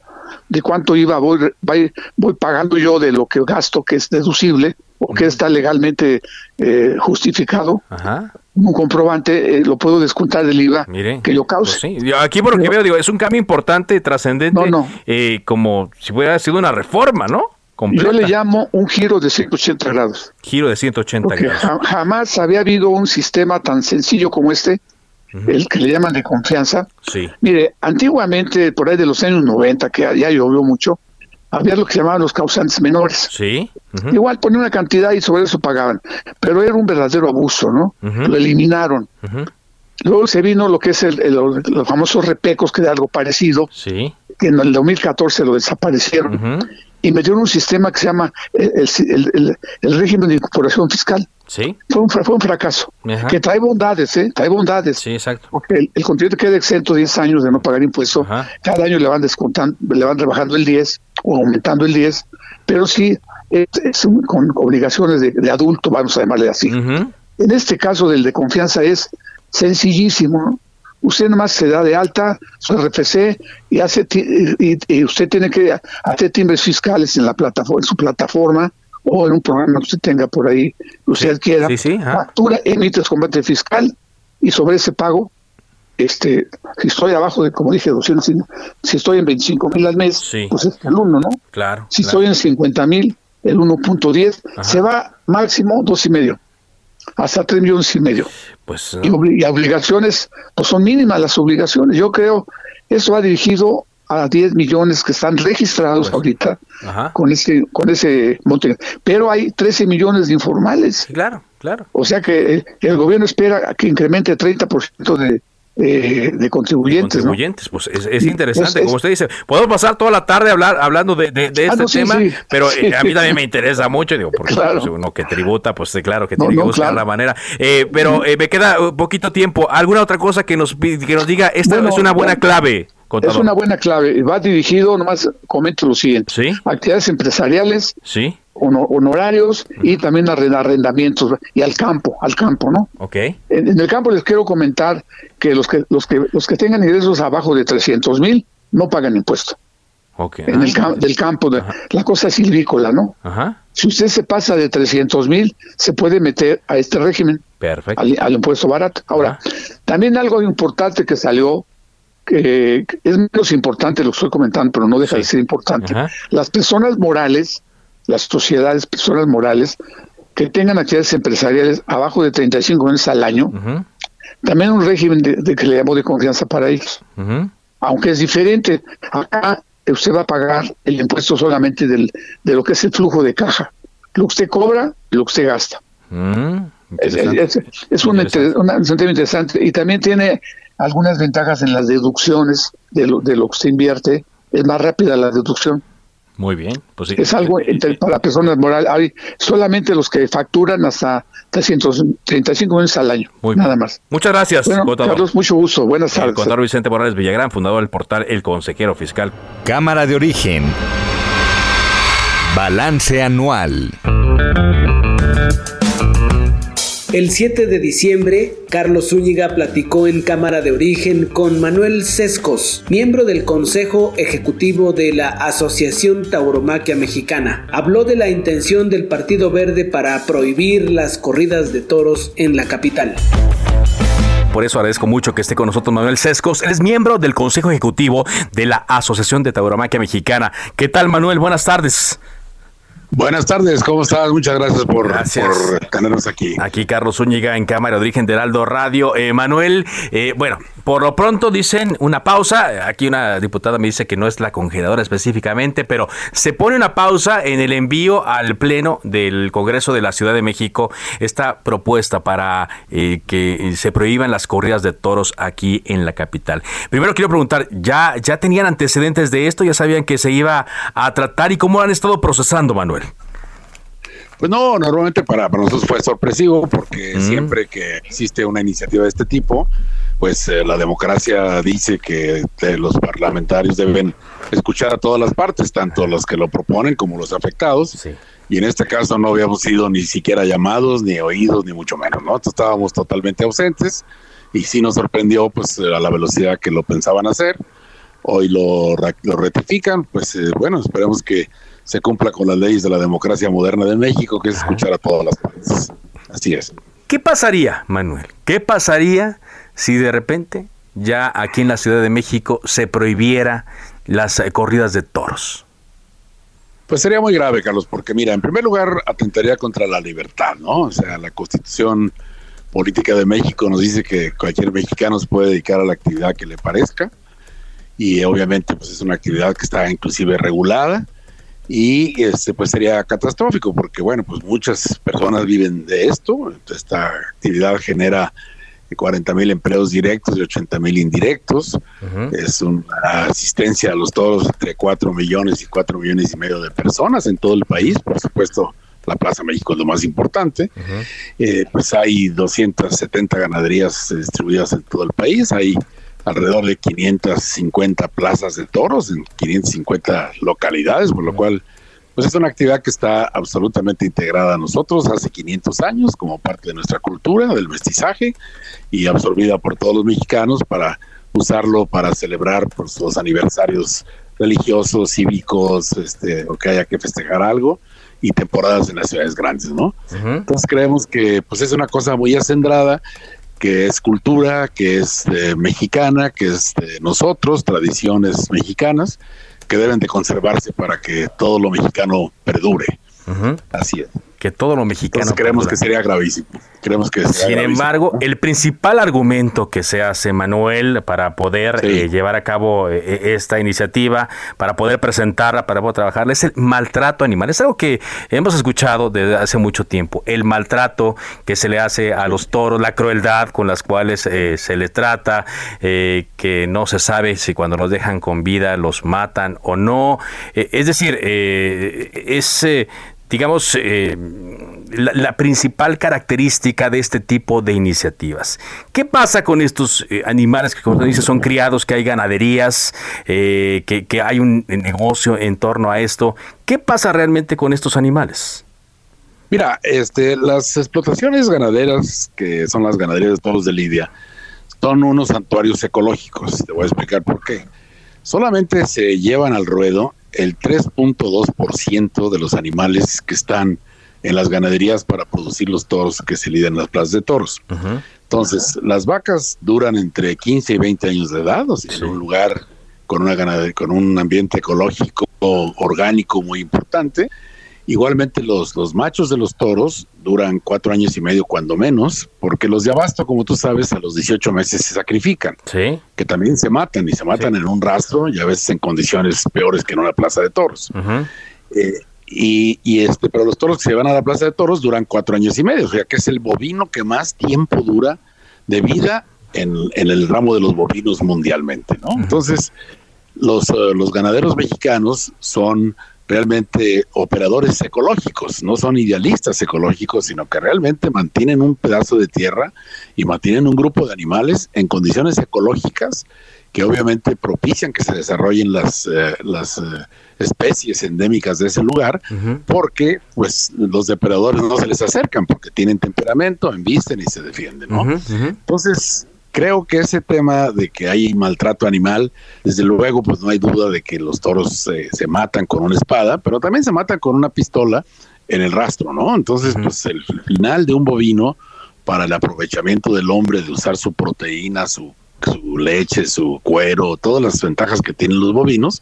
de cuánto IVA voy, voy, voy pagando yo de lo que gasto que es deducible o que está legalmente eh, justificado. Ajá. Un comprobante eh, lo puedo descontar del IVA Mire. que yo cause. Pues sí. Yo aquí por lo que veo, digo, es un cambio importante, trascendente, No, no. eh, como si hubiera sido una reforma, ¿no? Completa. Yo le llamo un giro de 180 grados. Giro de 180 Porque grados. ja- jamás había habido un sistema tan sencillo como este, el que le llaman de confianza. Sí. Mire, antiguamente, por ahí de los años 90, que ya llovió mucho, había lo que se llamaban los causantes menores. Sí. Igual ponían una cantidad y sobre eso pagaban, pero era un verdadero abuso, ¿no? Lo eliminaron. Luego se vino lo que es el, el- los famosos repecos, que era algo parecido, Sí. que en el 2014 lo desaparecieron. Y metieron un sistema que se llama el, el- el- el régimen de incorporación fiscal. Sí. Fue un, fue un fracaso, Ajá. que trae bondades, ¿eh? Trae bondades. Sí, exacto. Porque el, el contribuyente queda exento 10 años de no pagar impuesto, Ajá. cada año le van descontando, le van rebajando el 10 o aumentando el 10, pero sí es, es un- con obligaciones de, de adulto, vamos a llamarle así. En este caso del de confianza es sencillísimo. ¿no? Usted nomás se da de alta su RFC y hace y, y usted tiene que hacer timbres fiscales en la plataforma, en su plataforma o en un programa que usted tenga por ahí, usted quiera. sí, sí, ajá. Factura, emite su combate fiscal y sobre ese pago este, si estoy abajo de, como dije, 200, si estoy en 25 mil al mes, pues es el 1, ¿no? Claro. Si claro. estoy en 50 mil, el 1.10, se va máximo dos y medio, hasta 3 millones y medio. Pues, y, obli y, obligaciones, pues son mínimas las obligaciones. Yo creo, eso va dirigido a 10 millones que están registrados pues, ahorita ajá. con ese con ese monte. Pero hay 13 millones de informales. Claro, claro. O sea que el, el gobierno espera que incremente 30% de, de, de, contribuyentes. contribuyentes, ¿no? pues es, es interesante, es, como usted dice, podemos pasar toda la tarde hablar, hablando de, de, de ah, este no, sí, tema, sí, pero [laughs] sí, eh, a mí también me interesa mucho, digo, porque claro. pues, uno que tributa, pues claro que tiene no, que buscar claro. la manera. Eh, pero eh, me queda un poquito tiempo. ¿Alguna otra cosa que nos, que nos diga, esta bueno, es una buena clave? Contador. Es una buena clave. Va dirigido, nomás comento lo siguiente. Actividades empresariales. Sí. Honorarios y también arrendamientos y al campo, al campo, ¿no? Ok. En, en, el campo les quiero comentar que los que los que los que tengan ingresos abajo de 300 mil no pagan impuesto. Okay. En el cam del campo, de, la cosa silvícola, ¿no? Ajá. Si usted se pasa de 300 mil, se puede meter a este régimen. Perfecto. Al, al impuesto barato. Ahora, también algo importante que salió que es menos importante lo que estoy comentando, pero no deja sí. de ser importante. Las personas morales, las sociedades, personas morales, que tengan actividades empresariales abajo de 35 millones al año, uh -huh. también un régimen de, de, que le llamo de confianza para ellos. Uh -huh. Aunque es diferente, acá usted va a pagar el impuesto solamente del, de lo que es el flujo de caja. Lo que usted cobra, lo que usted gasta. Uh -huh. Es, es, es un, interesante. un, un tema interesante. Y también tiene algunas ventajas en las deducciones de lo, de lo que se invierte. Es más rápida la deducción. Muy bien. Pues sí. Es algo entre, para personas morales. Hay solamente los que facturan hasta 335 millones al año. Muy nada más. Muchas gracias, bueno, contador. Carlos, mucho gusto. Buenas tardes. El contador Vicente Morales Villagrán, fundador del portal El Consejero Fiscal. Cámara de Origen. Balance anual. El 7 de diciembre, Carlos Zúñiga platicó en Cámara de Origen con Manuel Sescos, miembro del Consejo Ejecutivo de la Asociación Tauromaquia Mexicana. Habló de la intención del Partido Verde para prohibir las corridas de toros en la capital. Por eso agradezco mucho que esté con nosotros Manuel Sescos. Él es miembro del Consejo Ejecutivo de la Asociación de Tauromaquia Mexicana. ¿Qué tal, Manuel? Buenas tardes. Buenas tardes, ¿cómo estás? Muchas gracias por, gracias. por tenernos aquí. Aquí Carlos Zúñiga en Cámara de Origen de Heraldo Radio. Eh, Manuel, eh, bueno, por lo pronto dicen una pausa. Aquí una diputada me dice que no es la congeladora específicamente, pero se pone una pausa en el envío al Pleno del Congreso de la Ciudad de México esta propuesta para eh, que se prohíban las corridas de toros aquí en la capital. Primero quiero preguntar, ¿ya, ¿ya tenían antecedentes de esto? ¿Ya sabían que se iba a tratar y cómo han estado procesando, Manuel? Pues no, normalmente para, para nosotros fue sorpresivo porque mm. siempre que existe una iniciativa de este tipo, pues eh, la democracia dice que eh, los parlamentarios deben escuchar a todas las partes, tanto los que lo proponen como los afectados. Sí. Y en este caso no habíamos sido ni siquiera llamados, ni oídos, ni mucho menos, ¿no? Entonces estábamos totalmente ausentes y sí nos sorprendió pues a la velocidad que lo pensaban hacer. Hoy lo, lo rectifican, pues eh, bueno, esperemos que se cumpla con las leyes de la democracia moderna de México, que es escuchar a todas las partes. Así es. ¿Qué pasaría, Manuel? ¿Qué pasaría si de repente ya aquí en la Ciudad de México se prohibiera las eh, corridas de toros? Pues sería muy grave, Carlos, porque mira, en primer lugar atentaría contra la libertad, ¿no? O sea, la Constitución Política de México nos dice que cualquier mexicano se puede dedicar a la actividad que le parezca y obviamente pues es una actividad que está inclusive regulada y este pues sería catastrófico porque bueno pues muchas personas viven de esto. Esta actividad genera 40 mil empleos directos y 80 mil indirectos. Uh -huh. es una asistencia a los toros entre 4 millones y 4 millones y medio de personas en todo el país. Por supuesto la Plaza México es lo más importante. Uh -huh. eh, pues hay 270 ganaderías distribuidas en todo el país. Hay alrededor de 550 plazas de toros en 550 localidades, por lo cual pues es una actividad que está absolutamente integrada a nosotros hace 500 años como parte de nuestra cultura, del mestizaje y absorbida por todos los mexicanos para usarlo para celebrar pues, los aniversarios religiosos, cívicos, este, o que haya que festejar algo y temporadas en las ciudades grandes, ¿no? Uh -huh. Entonces creemos que pues es una cosa muy acendrada que es cultura, que es eh, mexicana, que es de nosotros, tradiciones mexicanas, que deben de conservarse para que todo lo mexicano perdure. Así es que todo lo mexicano. creemos que sería gravísimo. Creemos que Sin embargo, el principal argumento que se hace, Manuel, para poder eh, llevar a cabo eh, eh, esta iniciativa, para poder presentarla, para poder trabajarla, es el maltrato animal. Es algo que hemos escuchado desde hace mucho tiempo. El maltrato que se le hace a los toros, la crueldad con las cuales se les trata, que no se sabe si cuando los dejan con vida los matan o no. es decir, es digamos, eh, la, principal característica de este tipo de iniciativas. ¿Qué pasa con estos eh, animales que, como se dice, son criados, que hay ganaderías, eh, que, hay un negocio en torno a esto? ¿Qué pasa realmente con estos animales? Mira, este, las explotaciones ganaderas, que son las ganaderías de todos de Lidia, son unos santuarios ecológicos. Te voy a explicar por qué. Solamente se llevan al ruedo el 3.2% de los animales que están en las ganaderías para producir los toros que se lidan en las plazas de toros. Entonces, las vacas duran entre 15 y 20 años de edad, o sea, en un lugar con una con un ambiente ecológico orgánico muy importante Igualmente los, los machos de los toros duran cuatro años y medio cuando menos, porque los de abasto, como tú sabes, a los 18 meses se sacrifican, ¿Sí? que también se matan y se matan en un rastro y a veces en condiciones peores que en una plaza de toros. Eh, y, y, este, pero los toros que se van a la plaza de toros duran cuatro años y medio, o sea que es el bovino que más tiempo dura de vida en, en el ramo de los bovinos mundialmente, ¿no? Entonces, los, eh, los ganaderos mexicanos son realmente operadores ecológicos, no son idealistas ecológicos, sino que realmente mantienen un pedazo de tierra y mantienen un grupo de animales en condiciones ecológicas que obviamente propician que se desarrollen las, eh, las eh, especies endémicas de ese lugar, porque pues los depredadores no se les acercan, porque tienen temperamento, embisten y se defienden, ¿no? Entonces, creo que ese tema de que hay maltrato animal, desde luego, pues no hay duda de que los toros se matan con una espada, pero también se matan con una pistola en el rastro, ¿no? Entonces, pues el final de un bovino para el aprovechamiento del hombre de usar su proteína, su, su leche, su cuero, todas las ventajas que tienen los bovinos,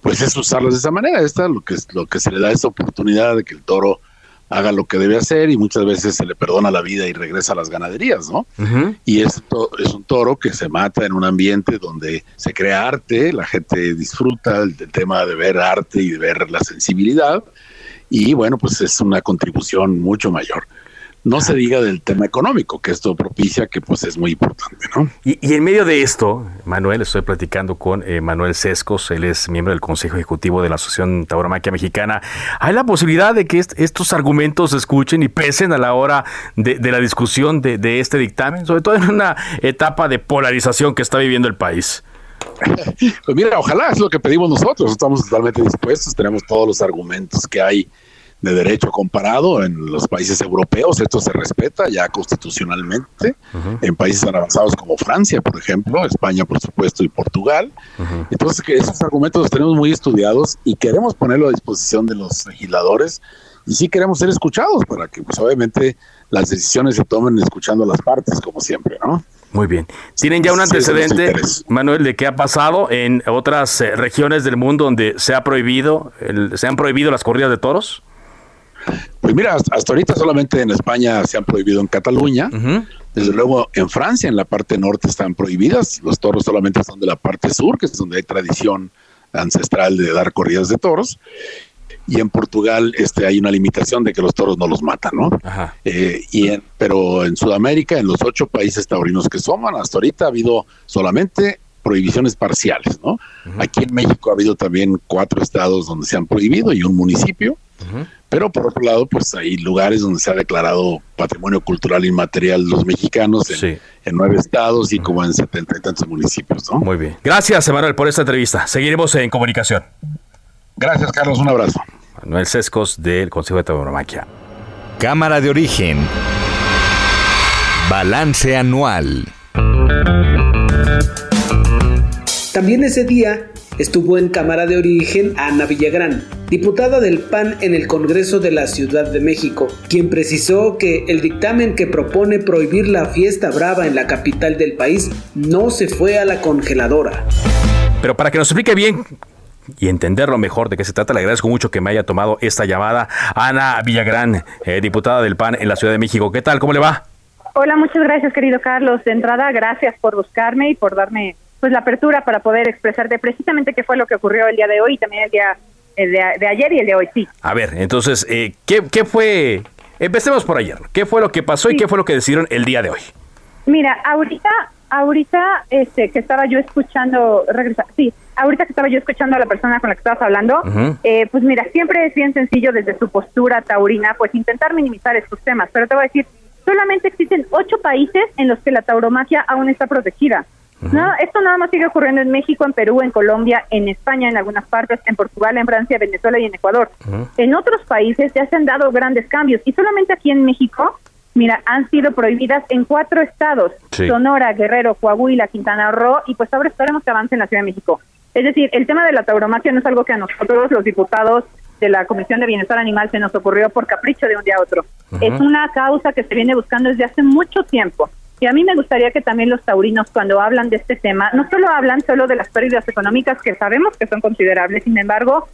pues es usarlos de esa manera. Esta lo que lo que se le da esa oportunidad de que el toro haga lo que debe hacer y muchas veces se le perdona la vida y regresa a las ganaderías, ¿no? Y es, es un toro que se mata en un ambiente donde se crea arte, la gente disfruta del tema de ver arte y de ver la sensibilidad y bueno, pues es una contribución mucho mayor. No se diga del tema económico, que esto propicia, que pues es muy importante, ¿no? Y, en medio de esto, Manuel, estoy platicando con eh, Manuel Sescos, él es miembro del Consejo Ejecutivo de la Asociación Tauromaquia Mexicana. ¿Hay la posibilidad de que estos argumentos se escuchen y pesen a la hora de, la discusión de, de este dictamen, sobre todo en una etapa de polarización que está viviendo el país? [laughs] Pues mira, ojalá es lo que pedimos nosotros, estamos totalmente dispuestos, tenemos todos los argumentos que hay de derecho comparado en los países europeos. Esto se respeta ya constitucionalmente. En países tan avanzados como Francia, por ejemplo, España, por supuesto, y Portugal. Entonces, que esos argumentos los tenemos muy estudiados y queremos ponerlo a disposición de los legisladores y sí queremos ser escuchados para que, pues, obviamente, las decisiones se tomen escuchando a las partes, como siempre, ¿no? Muy bien. ¿Tienen ya un antecedente, Manuel, de qué ha pasado en otras eh, regiones del mundo donde se ha prohibido, se han prohibido las corridas de toros? Pues mira, hasta, ahorita solamente en España se han prohibido en Cataluña. Desde luego en Francia, en la parte norte están prohibidas. Los toros solamente son de la parte sur, que es donde hay tradición ancestral de dar corridas de toros. Y en Portugal este, hay una limitación de que los toros no los matan, ¿no? Eh, y pero en Sudamérica, en los ocho países taurinos que somos, hasta ahorita ha habido solamente prohibiciones parciales, ¿no? Aquí en México ha habido también cuatro estados donde se han prohibido y un municipio. Pero por otro lado, pues hay lugares donde se ha declarado patrimonio cultural inmaterial de los mexicanos en, nueve estados y como en setenta y tantos municipios, ¿no? Muy bien. Gracias, Emanuel, por esta entrevista. Seguiremos en comunicación. Gracias, Carlos. Un abrazo. Manuel Sescos del Consejo de Tauromaquia. Cámara de origen. Balance anual. También ese día Estuvo en Cámara de Origen Ana Villagrán, diputada del PAN en el Congreso de la Ciudad de México, quien precisó que el dictamen que propone prohibir la fiesta brava en la capital del país no se fue a la congeladora. Pero para que nos explique bien y entenderlo mejor de qué se trata, le agradezco mucho que me haya tomado esta llamada. Ana Villagrán, eh, diputada del PAN en la Ciudad de México. ¿Qué tal? ¿Cómo le va? Hola, muchas gracias, querido Carlos. De entrada, gracias por buscarme y por darme pues la apertura para poder expresarte precisamente qué fue lo que ocurrió el día de hoy y también el día de, ayer y el de hoy, sí. A ver, entonces, eh, ¿qué, ¿qué fue? Empecemos por ayer. ¿Qué fue lo que pasó y qué fue lo que decidieron el día de hoy? Mira, ahorita, ahorita, este, que estaba yo escuchando, regresa, sí, ahorita que estaba yo escuchando a la persona con la que estabas hablando, eh, pues mira, siempre es bien sencillo desde su postura taurina, pues intentar minimizar estos temas, pero te voy a decir, solamente existen ocho países en los que la tauromaquia aún está protegida. No, esto nada más sigue ocurriendo en México, en Perú, en Colombia, en España, en algunas partes, en Portugal, en Francia, Venezuela y en Ecuador. En otros países ya se han dado grandes cambios y solamente aquí en México, mira, han sido prohibidas en cuatro estados: Sonora, Guerrero, Coahuila, Quintana Roo y pues ahora esperemos que avance en la Ciudad de México. Es decir, el tema de la tauromaquia no es algo que a nosotros, los diputados de la Comisión de Bienestar Animal, se nos ocurrió por capricho de un día a otro. Es una causa que se viene buscando desde hace mucho tiempo. Y a mí me gustaría que también los taurinos, cuando hablan de este tema, no solo hablan solo de las pérdidas económicas, que sabemos que son considerables, sin embargo,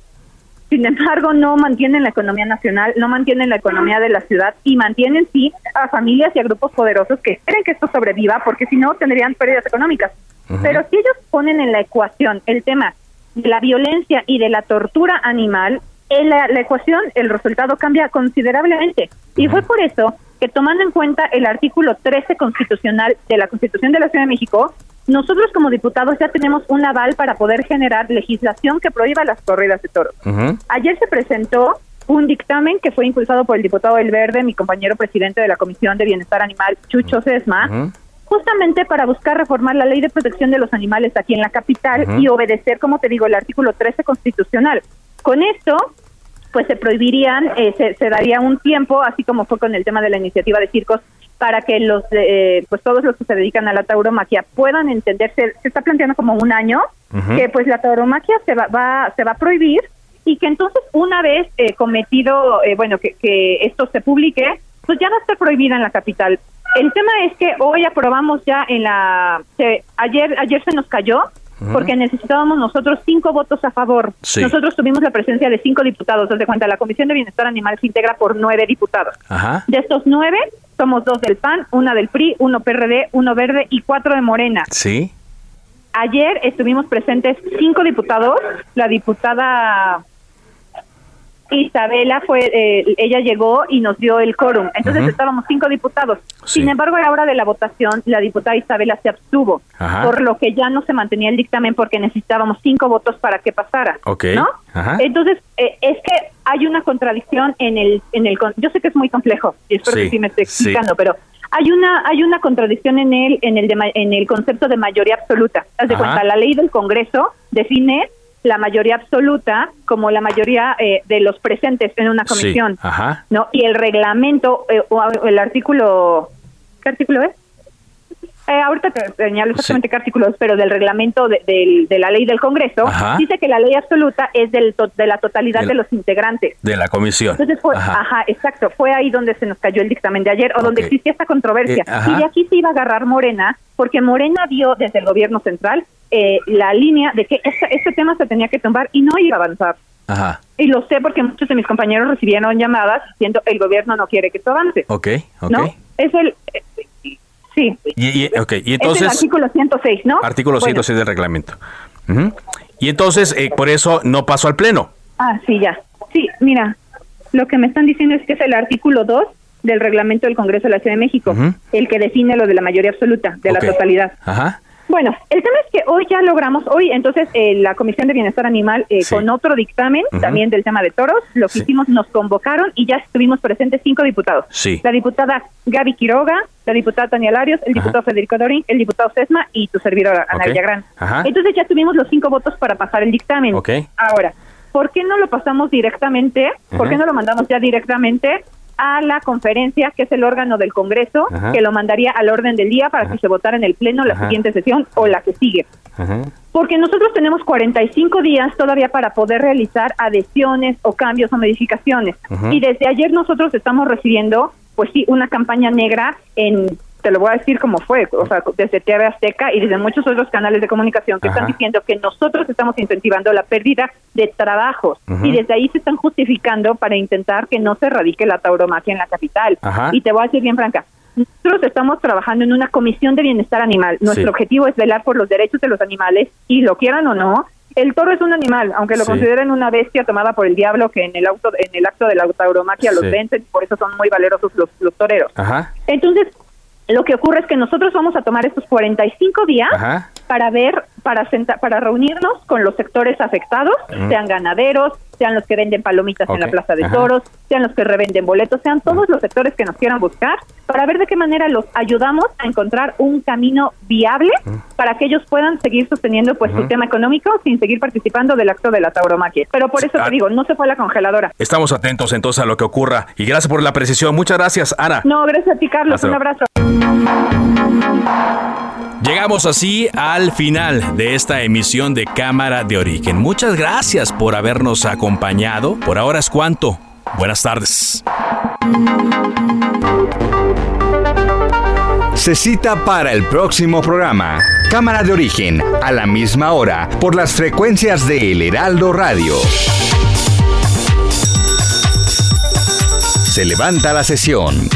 sin embargo, no mantienen la economía nacional, no mantienen la economía de la ciudad y mantienen sí a familias y a grupos poderosos que quieren que esto sobreviva, porque si no tendrían pérdidas económicas. Pero si ellos ponen en la ecuación el tema de la violencia y de la tortura animal, en la, la ecuación el resultado cambia considerablemente. Y fue por eso que tomando en cuenta el artículo 13 constitucional de la Constitución de la Ciudad de México, nosotros como diputados ya tenemos un aval para poder generar legislación que prohíba las corridas de toros. Ayer se presentó un dictamen que fue impulsado por el diputado El Verde, mi compañero presidente de la Comisión de Bienestar Animal, Chucho Sesma, justamente para buscar reformar la ley de protección de los animales aquí en la capital y obedecer, como te digo, el artículo 13 constitucional. Con esto, pues se prohibirían, eh, se, daría un tiempo, así como fue con el tema de la iniciativa de circos, para que los, eh, pues todos los que se dedican a la tauromaquia puedan entenderse. Se está planteando como un año que pues la tauromaquia se va, va, se va a prohibir y que entonces una vez eh, cometido, bueno, que, que esto se publique, pues ya va a estar prohibida en la capital. El tema es que hoy aprobamos ya en la, ayer ayer se nos cayó porque necesitábamos nosotros cinco votos a favor. Nosotros tuvimos la presencia de cinco diputados. Desde cuenta, la Comisión de Bienestar Animal se integra por nueve diputados. De estos nueve, somos dos del PAN, una del PRI, uno PRD, uno verde y cuatro de Morena. Sí. Ayer estuvimos presentes cinco diputados. La diputada Isabela fue, eh, ella llegó y nos dio el quórum. Entonces estábamos cinco diputados. Sin embargo, a la hora de la votación, la diputada Isabela se abstuvo, por lo que ya no se mantenía el dictamen porque necesitábamos cinco votos para que pasara. ¿no? Entonces, eh, es que hay una contradicción en el, en el, yo sé que es muy complejo y espero que sí me esté explicando, pero hay una hay una contradicción en el en el en el concepto de mayoría absoluta. Haz de cuenta, la ley del Congreso define la mayoría absoluta como la mayoría eh, de los presentes en una comisión. ¿no? Y el reglamento, eh, o el artículo, ¿qué artículo es? Eh, ahorita te señalo exactamente qué artículo es, pero del reglamento de, la ley del Congreso, dice que la ley absoluta es del de la totalidad de, los integrantes. De la comisión. Entonces fue, ajá. exacto, fue ahí donde se nos cayó el dictamen de ayer, o donde existía esta controversia. y de aquí se iba a agarrar Morena, porque Morena vio desde el gobierno central eh, la línea de que este, este, tema se tenía que tumbar y no iba a avanzar. Ajá. Y lo sé porque muchos de mis compañeros recibieron llamadas diciendo el gobierno no quiere que esto avance. Ok, ok. ¿No? Es el... Sí. Y, y entonces... Es el artículo 106, ¿no? Artículo 106 del reglamento. Y entonces, eh, por eso no pasó al Pleno. Ah, sí, ya. Sí, mira, lo que me están diciendo es que es el artículo 2 del reglamento del Congreso de la Ciudad de México, el que define lo de la mayoría absoluta, de la totalidad. Ajá. Bueno, el tema es que hoy ya logramos, hoy entonces eh, la Comisión de Bienestar Animal eh, con otro dictamen también del tema de toros, lo que hicimos nos convocaron y ya estuvimos presentes cinco diputados. Sí. La diputada Gaby Quiroga, la diputada Tania Larios, el diputado Federico Dorín, el diputado Sesma y tu servidora Ana Villagrán. Entonces ya tuvimos los cinco votos para pasar el dictamen. Okay. Ahora, ¿por qué no lo pasamos directamente? ¿Por qué no lo mandamos ya directamente a la conferencia, que es el órgano del Congreso, que lo mandaría al orden del día para que se votara en el Pleno la siguiente sesión o la que sigue. Porque nosotros tenemos 45 días todavía para poder realizar adhesiones o cambios o modificaciones. Y desde ayer nosotros estamos recibiendo, pues sí, una campaña negra en te lo voy a decir como fue, o sea, desde TV Azteca y desde muchos otros canales de comunicación que están diciendo que nosotros estamos incentivando la pérdida de trabajos. Y desde ahí se están justificando para intentar que no se radique la tauromaquia en la capital. Y te voy a decir bien franca, nosotros estamos trabajando en una comisión de bienestar animal. Nuestro objetivo es velar por los derechos de los animales y lo quieran o no, el toro es un animal, aunque lo consideren una bestia tomada por el diablo que en el auto en el acto de la tauromaquia los vencen, por eso son muy valerosos los, los toreros. Entonces, lo que ocurre es que nosotros vamos a tomar estos 45 días para ver, para para reunirnos con los sectores afectados, sean ganaderos, sean los que venden palomitas en la Plaza de Toros, sean los que revenden boletos, sean todos los sectores que nos quieran buscar, para ver de qué manera los ayudamos a encontrar un camino viable para que ellos puedan seguir sosteniendo pues su tema económico sin seguir participando del acto de la tauromaquia. Pero por eso te digo, no se fue a la congeladora. Estamos atentos entonces a lo que ocurra y gracias por la precisión. Muchas gracias, Ana. No, gracias a ti, Carlos. Un abrazo. Llegamos así al final de esta emisión de Cámara de Origen. Muchas gracias por habernos acompañado. Por ahora es cuanto. Buenas tardes. Se cita para el próximo programa. Cámara de Origen, a la misma hora, por las frecuencias de El Heraldo Radio. Se levanta la sesión.